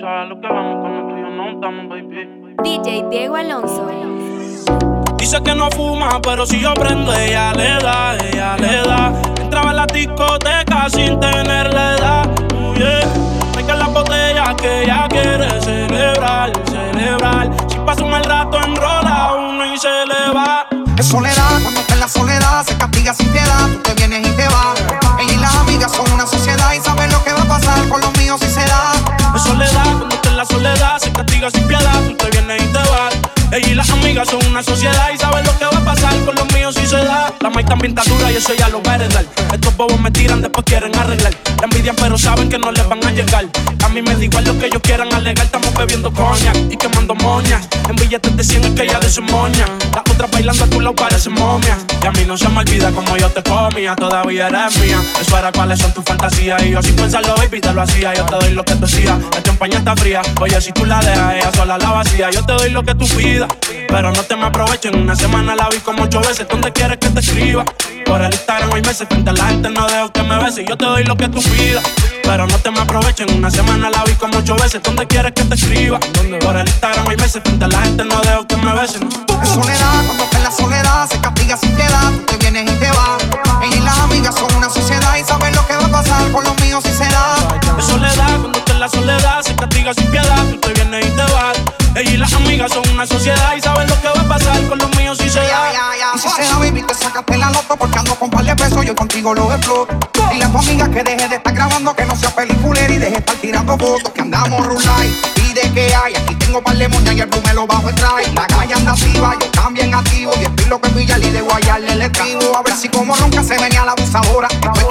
sabes lo que vamos cuando tú y yo no estamos, baby. DJ Diego Alonso. Dice que no fuma, pero si yo prendo, ella le da, ella le da. Entraba en la discoteca sin tener la edad. Uh, yeah. que la botella que ella quiere celebrar, celebrar. Si pasa un mal rato, enrola uno y se le va. Es soledad, cuando está en la soledad, se castiga sin piedad. Tú te vienes y te vas. Ella y las amigas son una sociedad y saben lo que va a pasar con los cuando está en la soledad, se castiga sin piedad. Tú te vienes y te vas. Ella y las amigas son una sociedad y saben lo que va a pasar con los míos si se da. La maíz también está dura y eso ya lo va a. Estos bobos me tiran, después quieren arreglar. La envidian, pero saben que no les van a llegar. A mí me da igual lo que ellos quieran alegar. Estamos bebiendo coña y quemando moñas. En billetes de 100 es que ella de su moña. Las otras bailando a tu lado parecen momia. Y a mí no se me olvida como yo te comía. Todavía eres mía. Eso era cuáles son tus fantasías. Y yo sin pensarlo, baby, te lo hacía. Yo te doy lo que tú decías. La champaña está fría. Oye, si tú la dejas, ella sola la vacía. Yo te doy lo que tú Pero no te me aprovechen. Una semana la vi como ocho veces. ¿Dónde quieres que te escriba? Por el Instagram hay meses. Frente a la gente no dejo que me beses. Yo te doy lo que tú pidas. Pero no te me aprovechen. Una semana la vi como ocho veces. ¿Dónde quieres que te escriba? Por el Instagram hay meses. Frente a la gente no dejo que me besen. Es soledad, cuando en la soledad, se castiga sin piedad. Tú te vienes y te vas. Ella y las amigas son una sociedad y saben lo que va a pasar con los míos si se da. Es soledad, cuando está en la soledad, se castiga sin piedad. Tú te vienes y te vas. Ella y las amigas son una sociedad y saben lo que va a pasar con los míos si se da. Y si se da, baby, te sacaste la loto porque ando con par de pesos, yo contigo lo exploto. Dile a tu amiga que deje de estar grabando, que no sea peliculera y deje de estar tirando fotos, que andamos rulay. Pide que hay, aquí tengo par de moñas y el boom me lo bajo en trae. La calle anda activa, yo también activo. Y estilo que pilla y de guayarle el estribo. A ver si como nunca se venía la abusadora. Después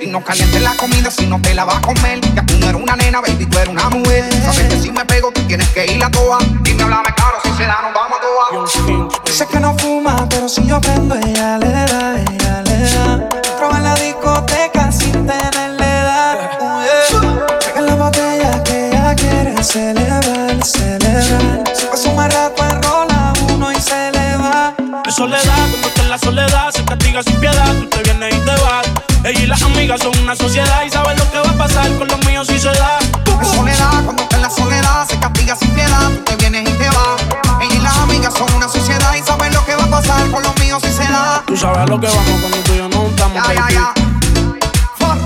Y no calientes la comida si no te la vas a comer. Que tú no eres una nena, baby, tú eres una mujer. Sabes que si me pego, tú tienes que ir a toa. Dime, háblame claro, si se da, nos vamos a toa. Dice que no fuma, pero si yo prendo, ella le da, ella le da. Proba en la discoteca sin tenerle edad. Pega la botella que ella quiere celebrar, celebrar. Se pasa un rato enrola uno y se le va. Es soledad, cuando está en la soledad, se castiga sin piedad. Amigas son una sociedad y saben lo que va a pasar con los míos si se da. Es soledad, cuando está en la soledad, se castiga sin piedad. Tú te vienes y te vas. Ella y las amigas son una sociedad y saben lo que va a pasar con los míos si se da. Tú sabes lo que vamos cuando tú y yo no estamos, Ya, ya, ya. Fuck.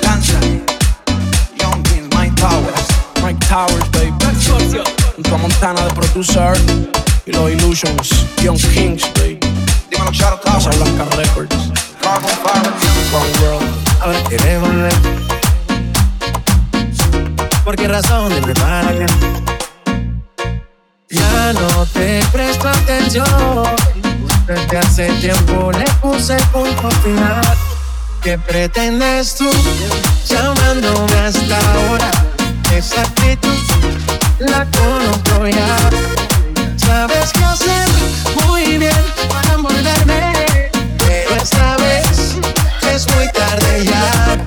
Lanza. Young Kings, Mike Towers. Mike Towers, baby. Junto a Montana de producer y los Illusions. Young Kings, baby. Dímelo, Shadow Casa Towers. Blanca Records. One World. A ver, ¿quieres volver? ¿Por qué razón de? Ya no te presto atención. Desde hace tiempo le puse punto final. ¿Qué pretendes tú llamándome hasta ahora? Esa actitud la conozco ya. Sabes qué hacer muy bien para envolverme, esta vez es muy tarde ya.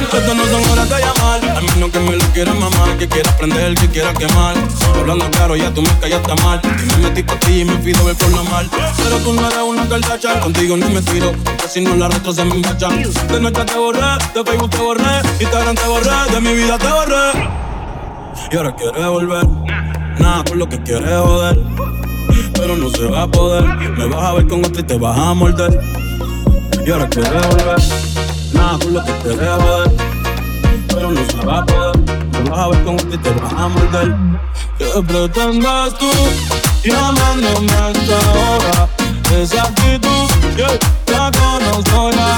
Estas no son horas de llamar. A mí no que me lo quiera mamar, que quiera aprender, que quiera quemar. Hablando claro, ya tú me callaste mal. Me metí por ti y me pido ver por lo mal. Pero tú no eres una cartacha, contigo no me tiro. Que si no la retro se me enganchan. De noche te borré, de Facebook te borré, Instagram te borré, de mi vida te borré. Y ahora quieres volver, nada por lo que quieres joder. Pero no se va a poder, me vas a ver con otro y te vas a morder. Y ahora quieres volver, nada por lo que quieres joder. Pero no se va a poder, me vas a ver con otro y te vas a morder. ¿Qué pretendes tú llamándome hasta ahora? Esa actitud, yeah, la conozco ya.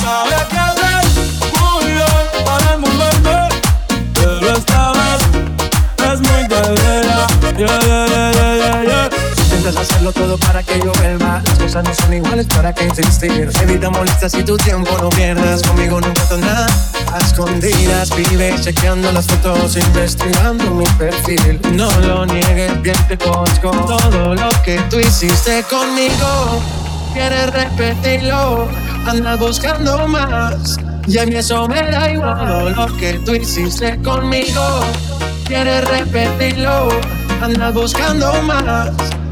Sabes qué hacerlo todo para que yo vuelva. Las cosas no son iguales, ¿para qué insistir? Evita molestias y tu tiempo no pierdas. Conmigo nunca nada. A escondidas, vive chequeando las fotos, investigando mi perfil. No lo niegues, bien te conozco. Todo lo que tú hiciste conmigo, quieres repetirlo. Andas buscando más. Y a mí eso me da igual. Todo lo que tú hiciste conmigo, quieres repetirlo. Andas buscando más.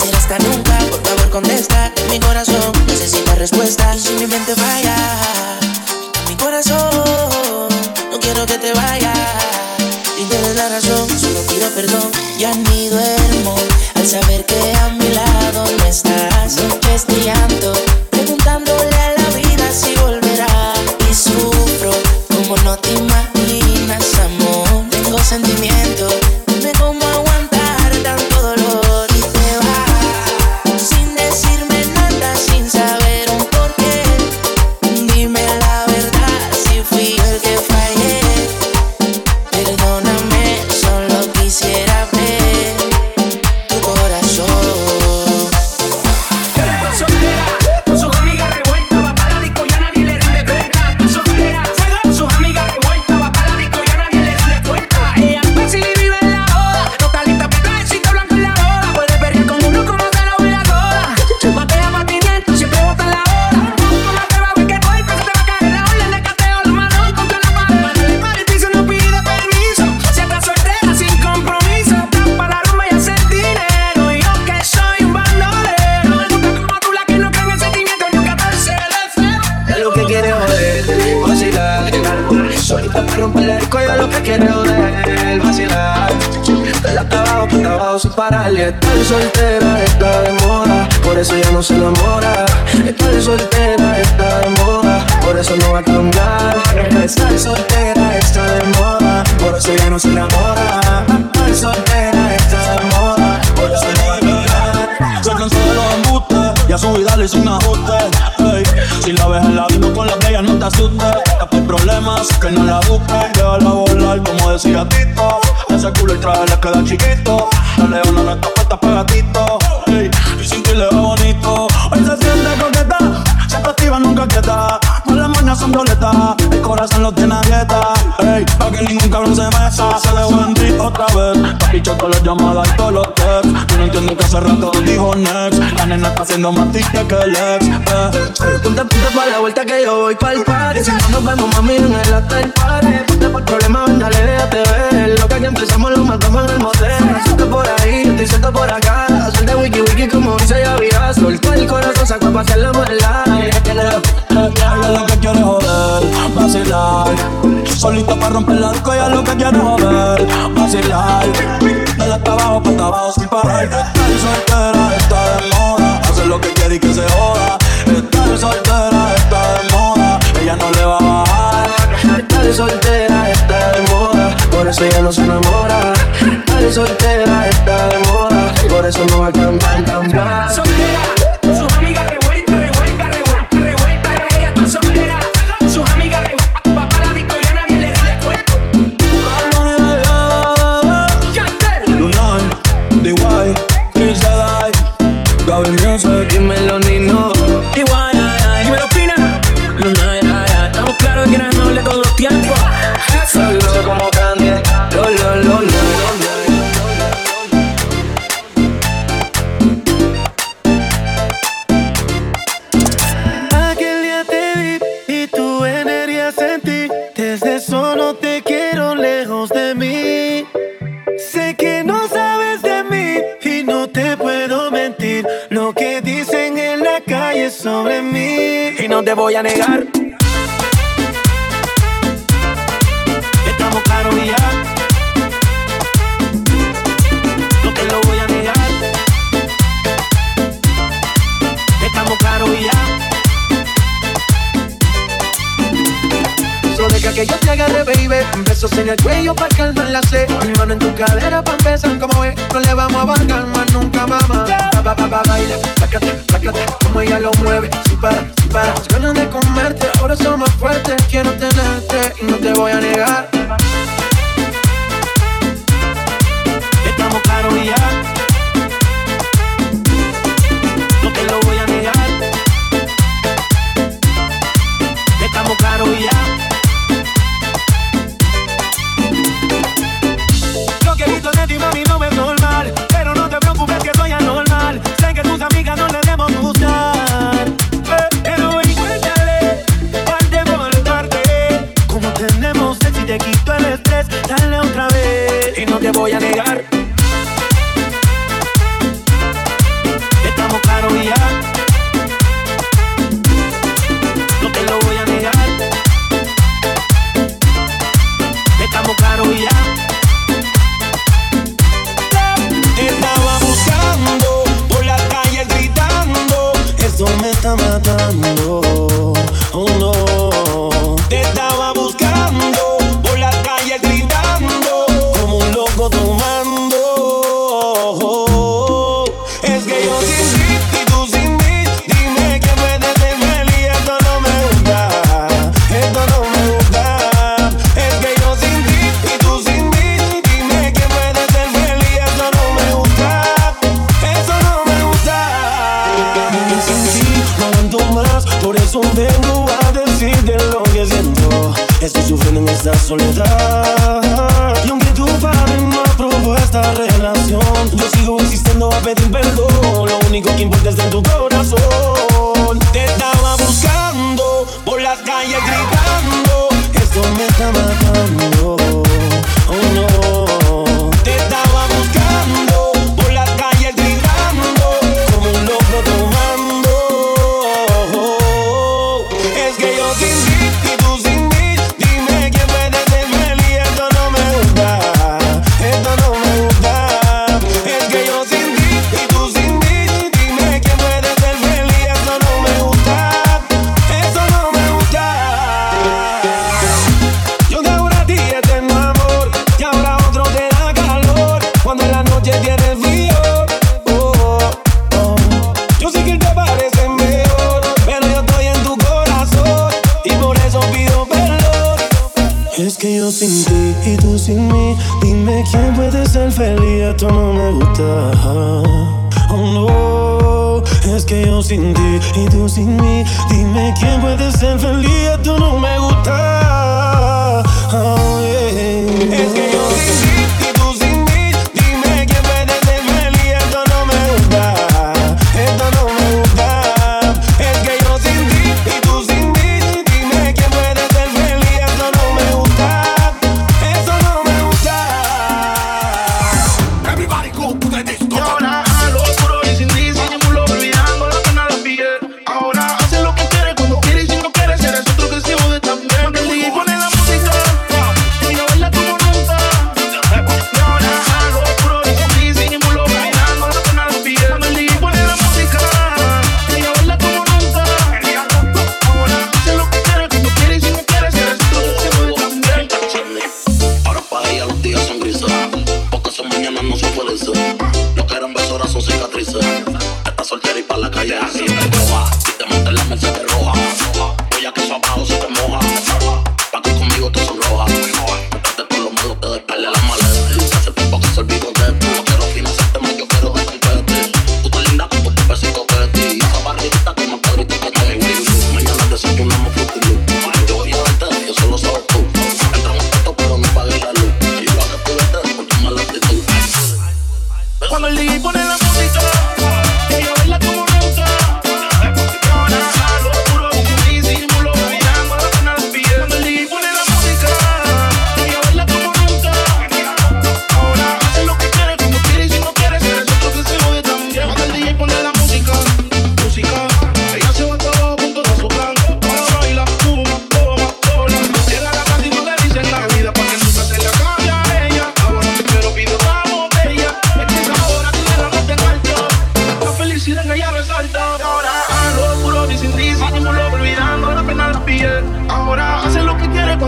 Será hasta nunca, por favor contesta. Mi corazón necesita respuesta. Y si mi mente falla, mi corazón, no quiero que te vayas. Y tienes la razón, solo pido perdón. Ya ni duermo soltera está de moda, por eso ya no se enamora. Estar soltera está de moda, por eso no va a cambiar. Estar soltera está de moda, por eso ya no se enamora. Estar soltera está de moda, por eso no va a cambiar. Se cansó de los embustes y a su vida le hizo un ajuste. Si la ves en la disco con la playa, no te asustes. Ya tus problemas, que no la busques. Déjala volar, como decía Tito. Ese culo el traje le queda chiquito. La leona no está puesta pegatito. Ey, y sin ti le va bonito. Hoy se siente coqueta, siempre activa, nunca quieta. Con las mañas son violetas, corazón lo tiene a dieta. Ey, pa' que ningún cabrón se meta. Se dejó en ti otra vez. Pa' pichar todas las llamadas y todos los texts. Yo no entiendo que hace rato dijo next. La nena está haciendo más tica que el ex. Eh. Ponte, ponte pa' la vuelta que yo voy pa'l party Si no nos vemos, mami, en el after party Ponte por problema, ven, dale, déjate ver Lo que aquí empezamos lo matamos en el motel Suelto por ahí, yo estoy suelto por acá Suelta wiki wiki como dice ya vida Suelto el corazón, saco pa' hacer la maldad Ella lo que quiere joder, Solita para romper la disco, ella lo que quiere joder, vacilar. Dale hasta abajo, pa' hasta abajo sin parar lejos de mí. Sé que no sabes de mí y no te puedo mentir. Lo que dicen en la calle sobre mí. Y no te voy a negar Que yo te agarre, baby. Besos en el cuello para calmar la sed. Mi mano en tu cadera para empezar, como ve. No le vamos a bajar más nunca, mamá. Ba, ba, ba, ba, baila, sácate, sácate. Como ella lo mueve, sin parar, sin parar. Las ganas de comerte, ahora son más fuertes. Quiero tenerte y no te voy a negar. Estamos claros ya.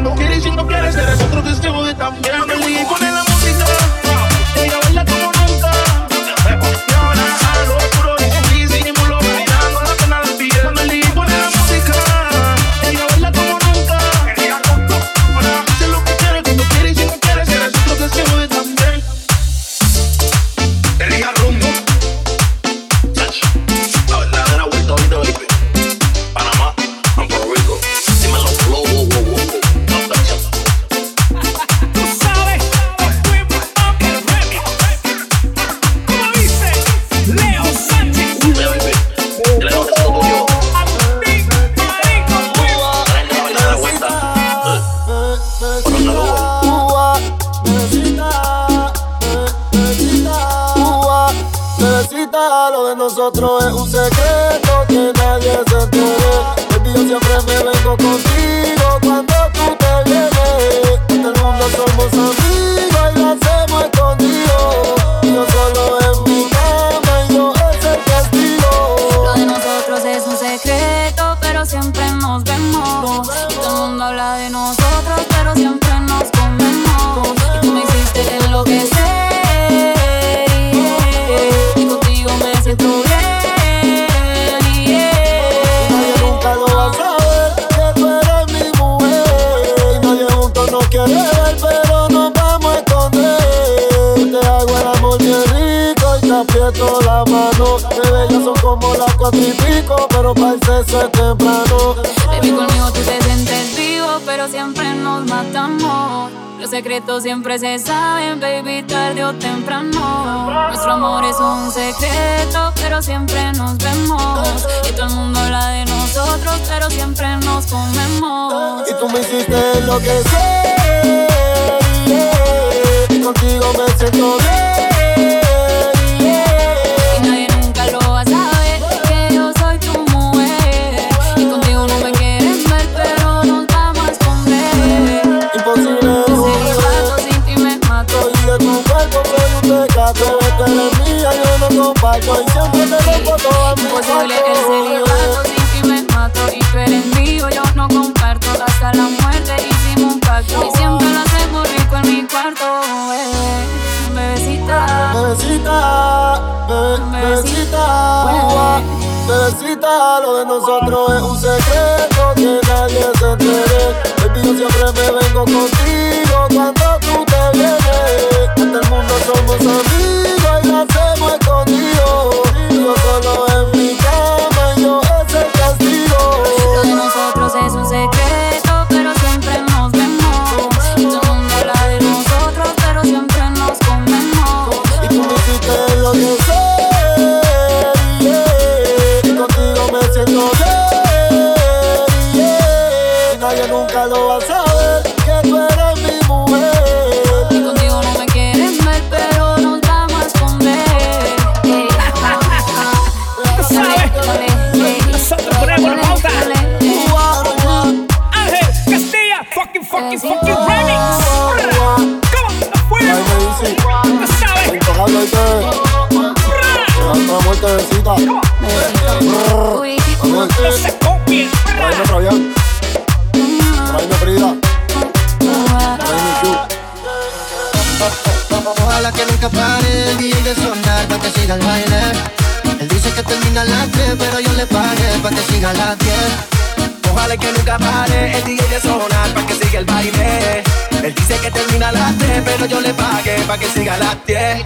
cuando quieres y no quieres, eres otro testigo de también. Me un secreto que nadie se entere. Baby, yo siempre me vengo contigo cuando tú te vienes. En el mundo somos amigos y lo hacemos escondido. Yo solo en mi cama y yo es el castigo. Lo de nosotros es un secreto, pero siempre nos vemos. Y todo el mundo habla de nosotros, pero siempre nos comemos. Y tú me hiciste enloquecer. Aprieto la mano. Bebé, ya son como las cuatro y pico, pero para el sexo es temprano. Baby, conmigo tú te sientes vivo, pero siempre nos matamos. Los secretos siempre se saben, baby, tarde o temprano. Nuestro amor es un secreto, pero siempre nos vemos. Y todo el mundo habla de nosotros, pero siempre nos comemos. Y tú me hiciste enloquecer. yeah. Y contigo me siento bien. Comparto. Y siempre te rompo todas mis Imposible el celibato sin ti me mato Y tú eres mío, yo no comparto Hasta la muerte hicimos un pacto Y siempre lo hacemos rico en mi cuarto bebé, Bebecita. Bebecita, be- bebecita, ua, bebecita, lo de nosotros es un secreto que nadie Uy, Vamos, No se copien. tráeme Fabián, tráeme Frida, tráeme Chu. Ojalá que nunca pare el DJ de sonar pa' que siga el baile. Él dice que termina a las 10, pero yo le pagué pa' que siga a las 10. Ojalá que nunca pare el DJ de sonar pa' que siga el baile. Él dice que termina a las 3, pero yo le pagué pa' que siga a las 10.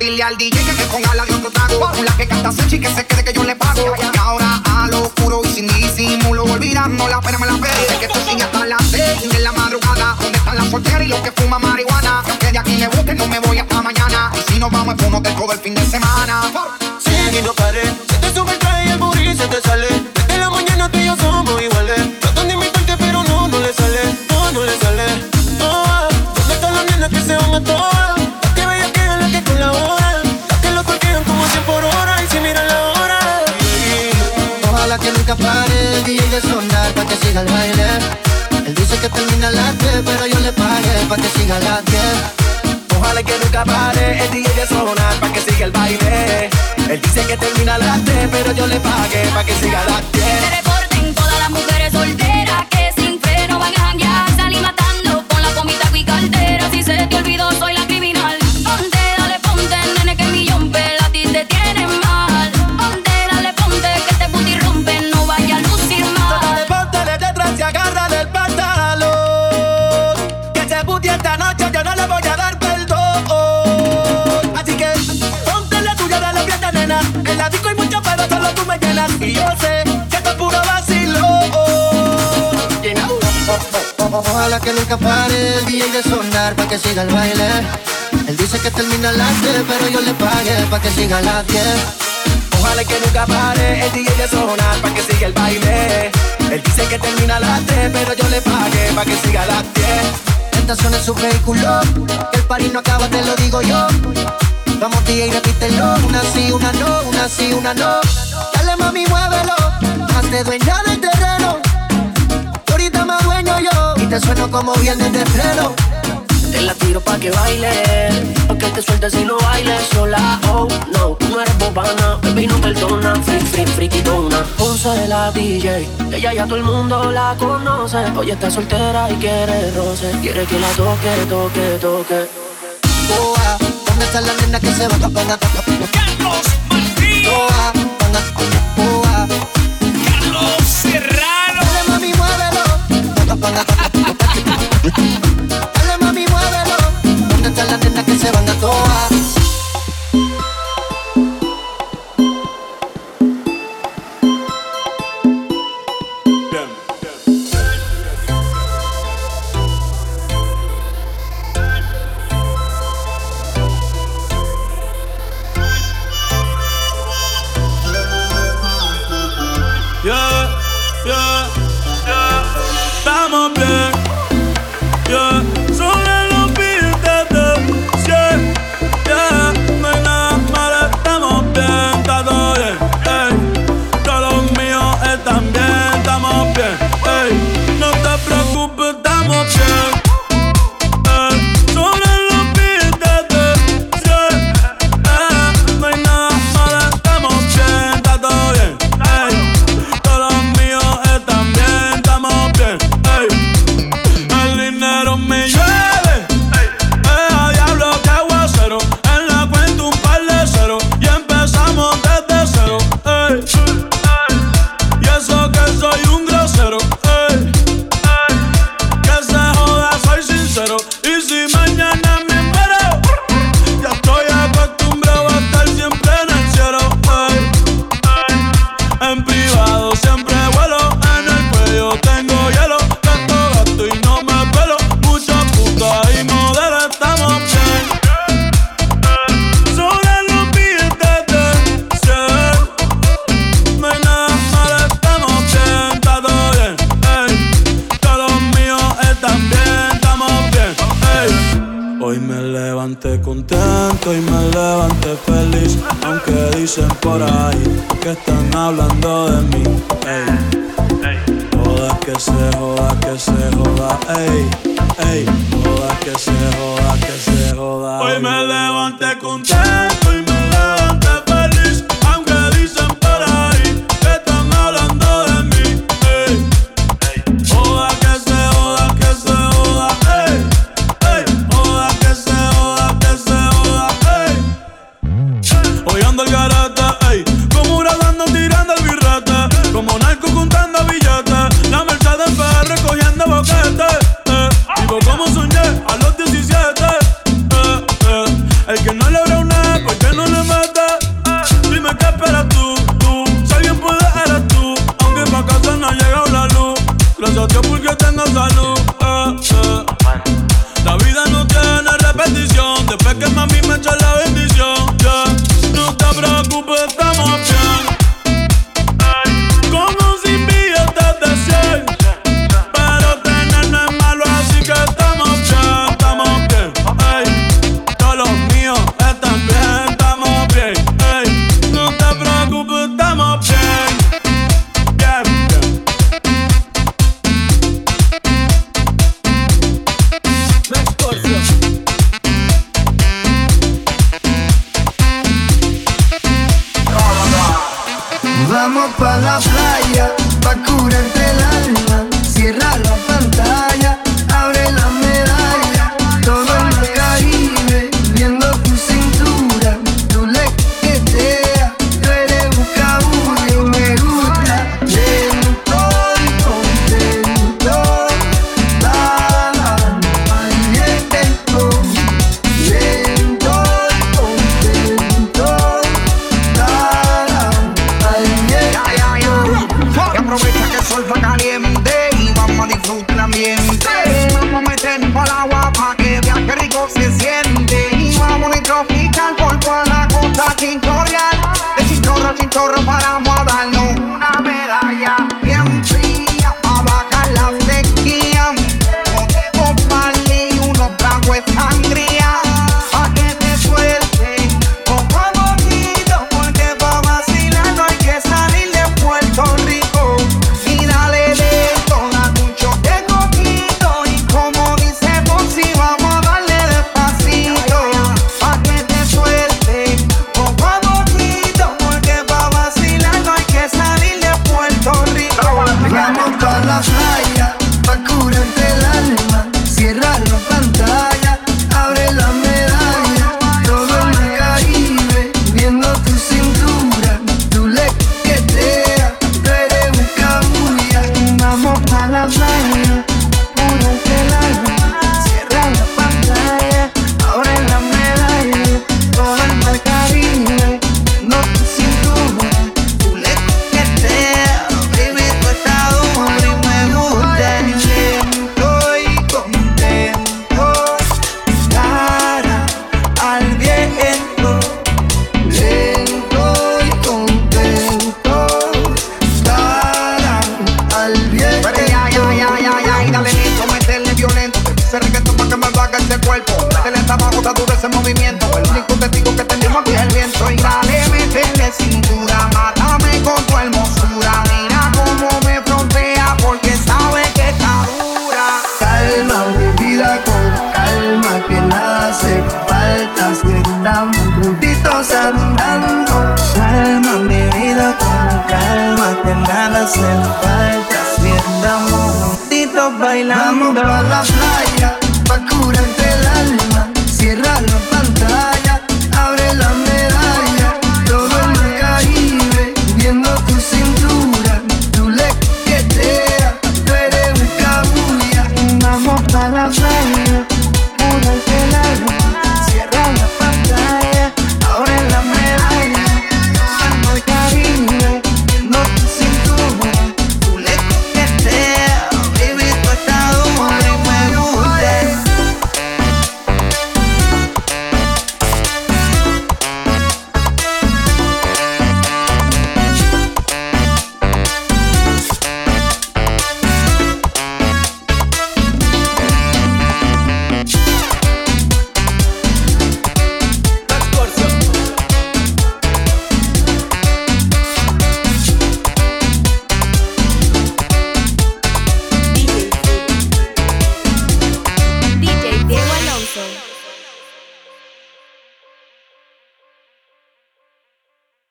Dile al DJ que me ponga la de otro trago Con la que canta Sechi que se quede que yo le pago Y ahora a lo oscuro y sin disimulo Olvidando la pena me la pego Que esto sigue hasta las seis de la madrugada Donde están las solteras y los que fuman marihuana Que aunque de aquí me busquen no me voy hasta mañana Y si nos vamos es uno del todo el fin de semana Sigue y no pare. Se te sube el traje y el booty se te sale. Que pare el DJ de sonar pa' que siga el baile. Él dice que termina a las 10, pero yo le pagué pa' que siga a las 10. Ojalá que nunca pare el DJ de sonar pa' que siga el baile. Él dice que termina a las 3, pero yo le pagué pa' que siga a las 10. Se reporten todas las mujeres solteras que sin freno van a janguear, salir matando con la comida y y yo sé que esto es puro vacilón. Ojalá que nunca pare el día de sonar para que siga el baile. Él dice que termina a las 10, pero yo le pagué para que siga a las 10. Ojalá que nunca pare el día de sonar para que siga el baile. Él dice que termina a las pero yo le pagué para que siga a las 10. Tentación en su vehículo, que el parís no acaba, te lo digo yo. Vamos día y repítelo, una sí, una no, una sí, una no. Dale mami, muévelo. Hazte dueña del terreno. Ahorita más dueño yo. Y te sueno como viernes de freno. Te la tiro pa' que baile, pa' que te sueltes y no bailes sola. Oh no, tú no eres bobana, baby no perdona, free, free, friquitona. Ponce de la DJ, ella ya todo el mundo la conoce. Hoy está soltera y quiere roce, quiere que la toque, toque, toque. Boa, ¿dónde está la nena que se va a tapar? ¡Carlos! dicen por ahí que están hablando de mí. Ey, ey. Joda que se joda, que se joda, ey, ey. Joda que se joda. no le mata. Dime qué esperas tú, tú. Si alguien puede, eres tú. Aunque pa' casa no ha llegado la luz. Gracias a porque tengo salud. Eh, eh. La vida no tiene repetición. Después que mami me echa la vida.